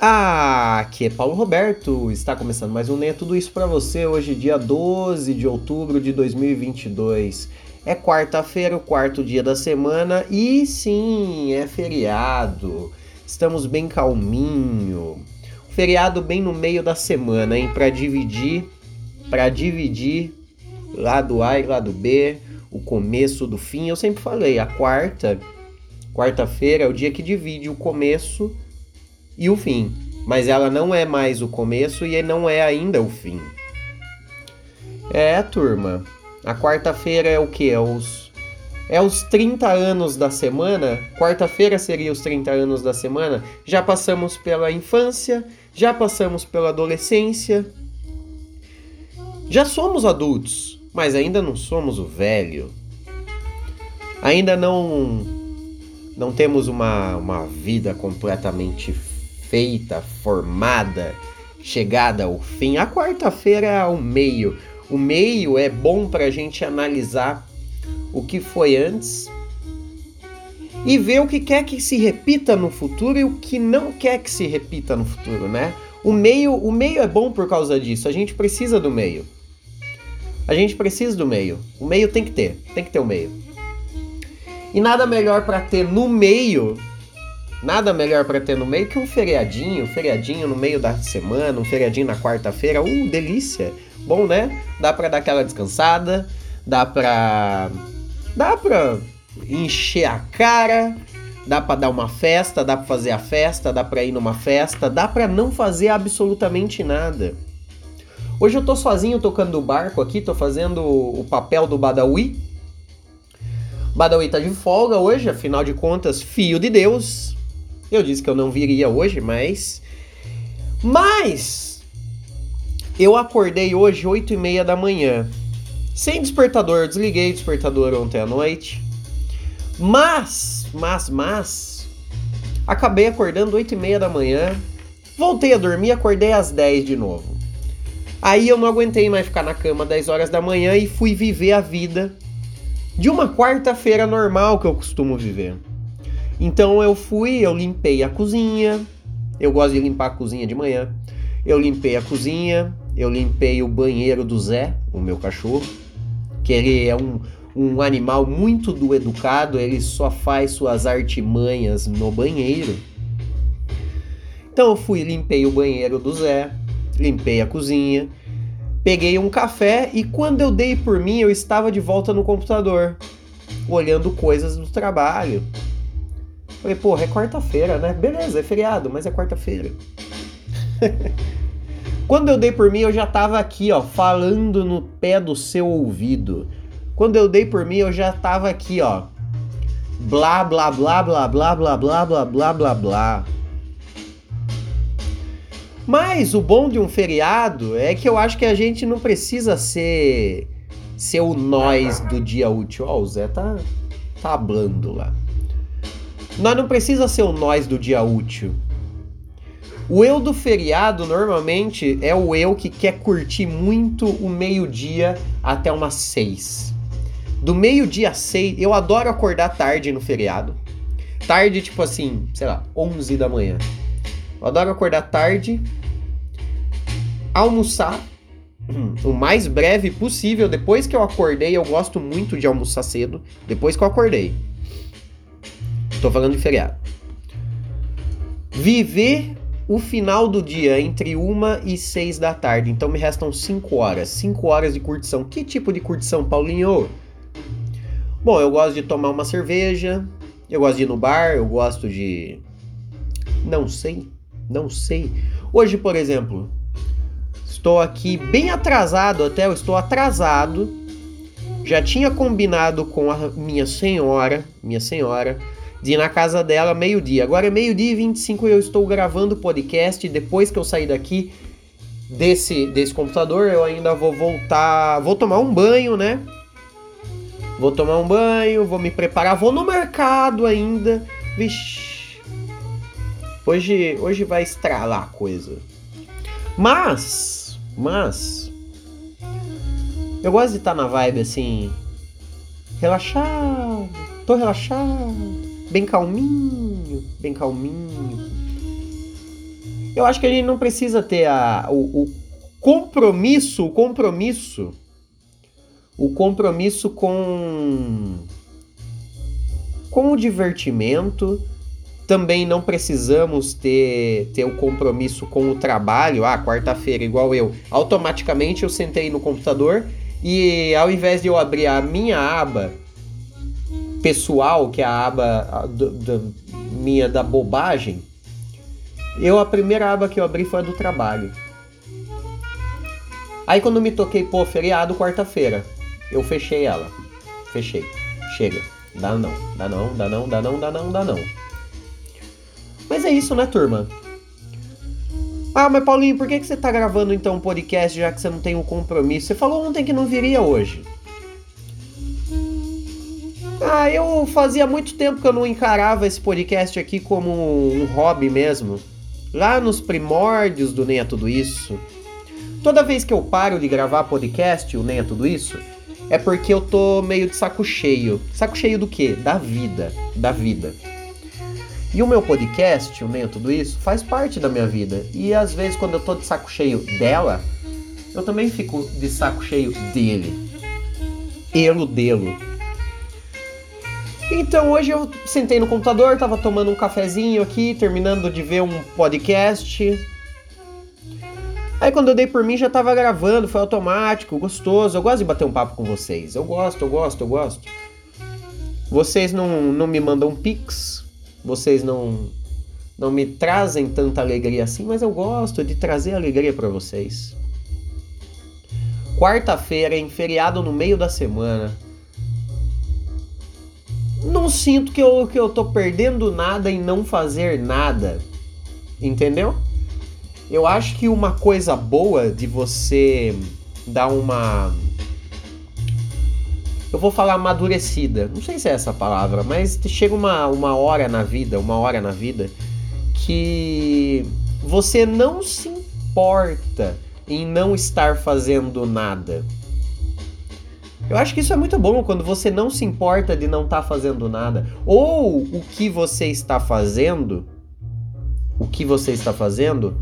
Ah, aqui é Paulo Roberto. Está começando mais um Nem é Tudo Isso para você. Hoje, dia 12 de outubro de 2022. É quarta-feira, o quarto dia da semana e sim, é feriado. Estamos bem calminho. Feriado bem no meio da semana, hein, para dividir, para dividir lado A e lado B, o começo do fim. Eu sempre falei, a quarta, quarta-feira é o dia que divide o começo e o fim, mas ela não é mais o começo e não é ainda o fim. É, turma. A quarta-feira é o que? É os é os 30 anos da semana. Quarta-feira seria os 30 anos da semana. Já passamos pela infância, já passamos pela adolescência. Já somos adultos, mas ainda não somos o velho. Ainda não não temos uma, uma vida completamente feita, formada, chegada ao fim. A quarta-feira é o meio. O meio é bom para a gente analisar o que foi antes e ver o que quer que se repita no futuro e o que não quer que se repita no futuro, né? O meio, o meio é bom por causa disso. A gente precisa do meio. A gente precisa do meio. O meio tem que ter, tem que ter o meio. E nada melhor para ter no meio Nada melhor para ter no meio que um feriadinho, um feriadinho no meio da semana, um feriadinho na quarta-feira. Uh, delícia! Bom, né? Dá para dar aquela descansada, dá pra dá pra encher a cara, dá para dar uma festa, dá para fazer a festa, dá para ir numa festa, dá para não fazer absolutamente nada. Hoje eu tô sozinho tocando o barco aqui, tô fazendo o papel do Badawi. Badawi tá de folga hoje, afinal de contas, fio de Deus, eu disse que eu não viria hoje, mas. Mas! Eu acordei hoje 8 e meia da manhã. Sem despertador, eu desliguei o despertador ontem à noite. Mas, mas, mas. Acabei acordando 8 e meia da manhã. Voltei a dormir, acordei às 10 de novo. Aí eu não aguentei mais ficar na cama 10 horas da manhã e fui viver a vida de uma quarta-feira normal que eu costumo viver. Então eu fui, eu limpei a cozinha. Eu gosto de limpar a cozinha de manhã. Eu limpei a cozinha, eu limpei o banheiro do Zé, o meu cachorro, que ele é um, um animal muito do educado, ele só faz suas artimanhas no banheiro. Então eu fui, limpei o banheiro do Zé, limpei a cozinha, peguei um café e quando eu dei por mim, eu estava de volta no computador, olhando coisas do trabalho, Falei, porra, é quarta-feira, né? Beleza, é feriado, mas é quarta-feira. Quando eu dei por mim, eu já tava aqui, ó, falando no pé do seu ouvido. Quando eu dei por mim, eu já tava aqui, ó. Blá, blá, blá, blá, blá, blá, blá, blá, blá, blá, blá. Mas o bom de um feriado é que eu acho que a gente não precisa ser ser o nós do dia útil. Ó, o Zé tá, tá hablando lá. Nós não precisa ser o nós do dia útil. O eu do feriado normalmente é o eu que quer curtir muito o meio-dia até umas seis. Do meio-dia a seis, eu adoro acordar tarde no feriado. Tarde, tipo assim, sei lá, 11 da manhã. Eu adoro acordar tarde, almoçar o mais breve possível. Depois que eu acordei, eu gosto muito de almoçar cedo. Depois que eu acordei. Tô falando de feriado. Viver o final do dia entre uma e seis da tarde. Então me restam cinco horas. Cinco horas de curtição. Que tipo de curtição, Paulinho? Bom, eu gosto de tomar uma cerveja. Eu gosto de ir no bar. Eu gosto de. Não sei. Não sei. Hoje, por exemplo, estou aqui bem atrasado até. Eu estou atrasado. Já tinha combinado com a minha senhora. Minha senhora de ir na casa dela meio-dia. Agora é meio-dia e 25 e eu estou gravando o podcast. Depois que eu sair daqui desse, desse computador, eu ainda vou voltar. Vou tomar um banho, né? Vou tomar um banho, vou me preparar, vou no mercado ainda. Vixe. Hoje, hoje vai estralar a coisa. Mas, mas. Eu gosto de estar na vibe assim. Relaxado. Tô relaxado bem calminho, bem calminho. Eu acho que a gente não precisa ter a, o, o compromisso, o compromisso, o compromisso com com o divertimento. Também não precisamos ter, ter o compromisso com o trabalho. Ah, quarta-feira, igual eu. Automaticamente eu sentei no computador e ao invés de eu abrir a minha aba pessoal, que é a aba do, do, minha da bobagem, eu a primeira aba que eu abri foi a do trabalho. Aí quando me toquei, pô, feriado quarta-feira, eu fechei ela. Fechei. Chega. Dá não. Dá não, dá não, dá não, dá não, dá não. Mas é isso, né, turma? Ah, mas Paulinho, por que, que você tá gravando então um podcast já que você não tem um compromisso? Você falou ontem que não viria hoje. Ah, eu fazia muito tempo que eu não encarava esse podcast aqui como um hobby mesmo. Lá nos primórdios do Nem é Tudo Isso. Toda vez que eu paro de gravar podcast, o Nem é Tudo Isso, é porque eu tô meio de saco cheio. Saco cheio do quê? Da vida. Da vida. E o meu podcast, o Nem é Tudo Isso, faz parte da minha vida. E às vezes, quando eu tô de saco cheio dela, eu também fico de saco cheio dele. Elo delo. Então hoje eu sentei no computador, tava tomando um cafezinho aqui, terminando de ver um podcast. Aí quando eu dei por mim já tava gravando, foi automático, gostoso. Eu gosto de bater um papo com vocês. Eu gosto, eu gosto, eu gosto. Vocês não, não me mandam pix, vocês não não me trazem tanta alegria assim, mas eu gosto de trazer alegria para vocês. Quarta-feira, em feriado no meio da semana não sinto que eu, que eu tô perdendo nada em não fazer nada. Entendeu? Eu acho que uma coisa boa de você dar uma. Eu vou falar amadurecida. Não sei se é essa palavra, mas chega uma, uma hora na vida, uma hora na vida, que você não se importa em não estar fazendo nada. Eu acho que isso é muito bom quando você não se importa de não estar tá fazendo nada. Ou o que você está fazendo, o que você está fazendo,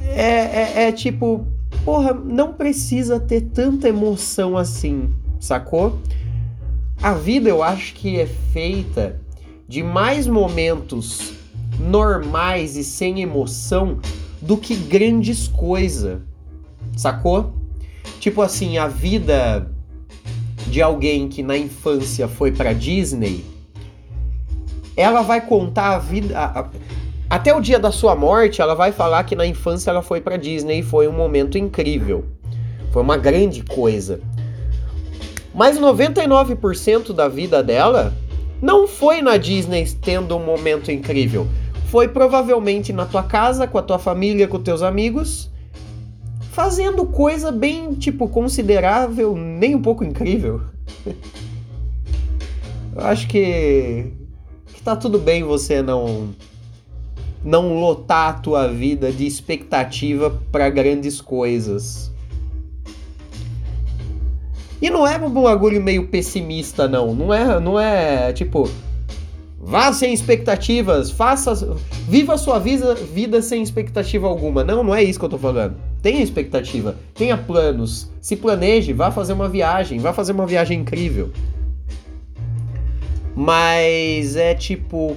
é, é, é tipo, porra, não precisa ter tanta emoção assim, sacou? A vida eu acho que é feita de mais momentos normais e sem emoção do que grandes coisas, sacou? Tipo assim, a vida de alguém que na infância foi para Disney, ela vai contar a vida. A, até o dia da sua morte, ela vai falar que na infância ela foi para Disney e foi um momento incrível. Foi uma grande coisa. Mas 99% da vida dela não foi na Disney tendo um momento incrível. Foi provavelmente na tua casa, com a tua família, com teus amigos fazendo coisa bem, tipo, considerável, nem um pouco incrível. Eu acho que, que tá tudo bem você não não lotar a tua vida de expectativa para grandes coisas. E não é um bagulho meio pessimista não, não é, não é tipo vá sem expectativas, faça viva a sua vida, vida sem expectativa alguma. Não, não é isso que eu tô falando. Tenha expectativa, tenha planos, se planeje, vá fazer uma viagem, vá fazer uma viagem incrível. Mas é tipo.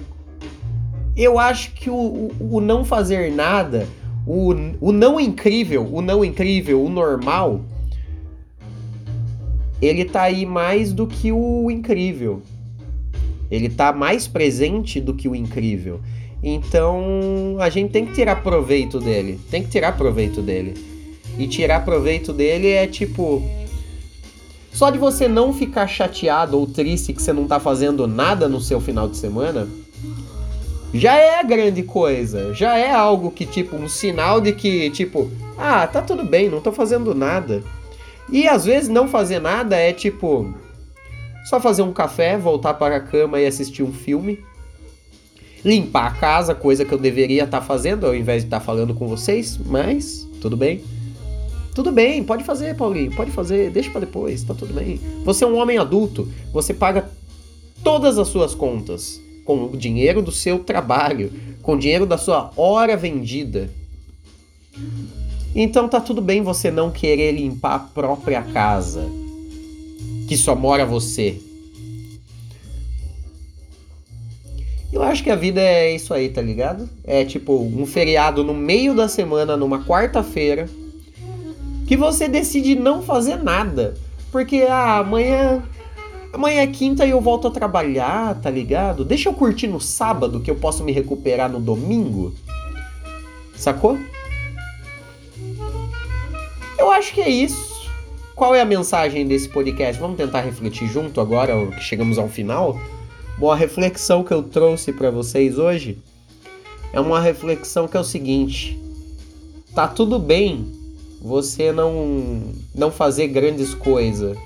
Eu acho que o, o, o não fazer nada, o, o não incrível, o não incrível, o normal, ele tá aí mais do que o incrível. Ele tá mais presente do que o incrível. Então a gente tem que tirar proveito dele. Tem que tirar proveito dele. E tirar proveito dele é tipo. Só de você não ficar chateado ou triste que você não tá fazendo nada no seu final de semana, já é grande coisa. Já é algo que, tipo, um sinal de que, tipo, ah, tá tudo bem, não tô fazendo nada. E às vezes não fazer nada é tipo. Só fazer um café, voltar para a cama e assistir um filme limpar a casa, coisa que eu deveria estar tá fazendo ao invés de estar tá falando com vocês, mas tudo bem. Tudo bem, pode fazer, Paulinho, pode fazer, deixa para depois, tá tudo bem. Você é um homem adulto, você paga todas as suas contas. com o dinheiro do seu trabalho, com o dinheiro da sua hora vendida. Então tá tudo bem você não querer limpar a própria casa, que só mora você. Eu acho que a vida é isso aí, tá ligado? É tipo um feriado no meio da semana, numa quarta-feira, que você decide não fazer nada. Porque ah, amanhã. Amanhã é quinta e eu volto a trabalhar, tá ligado? Deixa eu curtir no sábado que eu posso me recuperar no domingo. Sacou? Eu acho que é isso. Qual é a mensagem desse podcast? Vamos tentar refletir junto agora que chegamos ao final? Bom, a reflexão que eu trouxe para vocês hoje é uma reflexão que é o seguinte: tá tudo bem você não não fazer grandes coisas.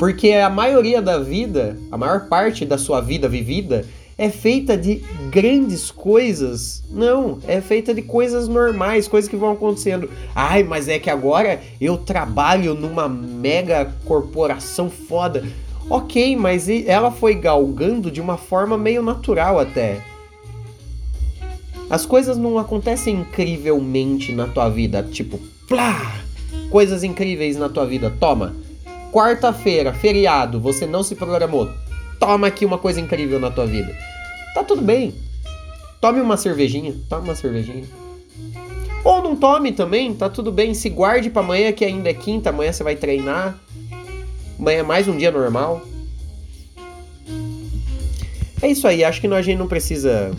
Porque a maioria da vida, a maior parte da sua vida vivida é feita de grandes coisas. Não, é feita de coisas normais, coisas que vão acontecendo. Ai, mas é que agora eu trabalho numa mega corporação foda. Ok, mas ela foi galgando de uma forma meio natural até. As coisas não acontecem incrivelmente na tua vida, tipo, plá! Coisas incríveis na tua vida. Toma. Quarta-feira, feriado, você não se programou. Toma aqui uma coisa incrível na tua vida. Tá tudo bem. Tome uma cervejinha, tome uma cervejinha. Ou não tome também, tá tudo bem. Se guarde para amanhã que ainda é quinta, amanhã você vai treinar. Amanhã é mais um dia normal. É isso aí, acho que a gente não precisa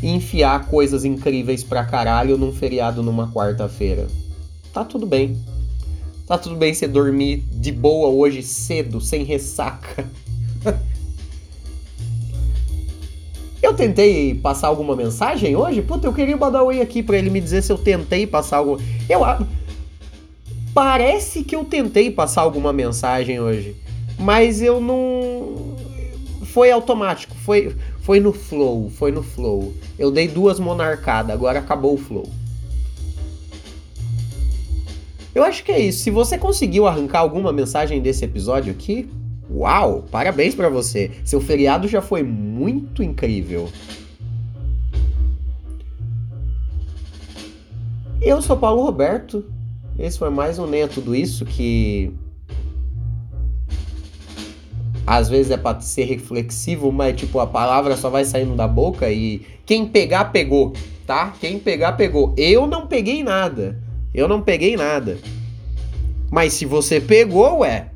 enfiar coisas incríveis pra caralho num feriado numa quarta-feira. Tá tudo bem. Tá tudo bem você dormir de boa hoje cedo, sem ressaca. eu tentei passar alguma mensagem hoje? Puta, eu queria mandar oi aqui pra ele me dizer se eu tentei passar algo. Eu. Parece que eu tentei passar alguma mensagem hoje. Mas eu não. Foi automático. Foi, foi no flow, foi no flow. Eu dei duas monarcadas, agora acabou o flow. Eu acho que é isso. Se você conseguiu arrancar alguma mensagem desse episódio aqui, uau, parabéns para você. Seu feriado já foi muito incrível. Eu sou Paulo Roberto. Esse foi mais um Nem é Tudo Isso que às vezes é para ser reflexivo, mas tipo a palavra só vai saindo da boca e quem pegar pegou, tá? Quem pegar pegou. Eu não peguei nada. Eu não peguei nada. Mas se você pegou, ué,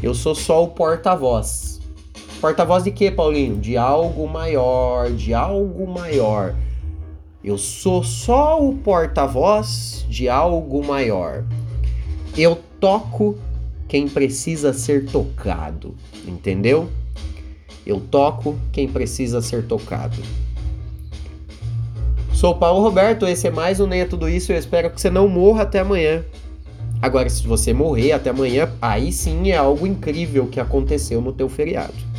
eu sou só o porta-voz. Porta-voz de quê, Paulinho? De algo maior, de algo maior. Eu sou só o porta-voz de algo maior. Eu toco quem precisa ser tocado, entendeu? Eu toco quem precisa ser tocado. Sou Paulo Roberto, esse é mais um Nem é Tudo Isso. Eu espero que você não morra até amanhã. Agora, se você morrer até amanhã, aí sim é algo incrível que aconteceu no teu feriado.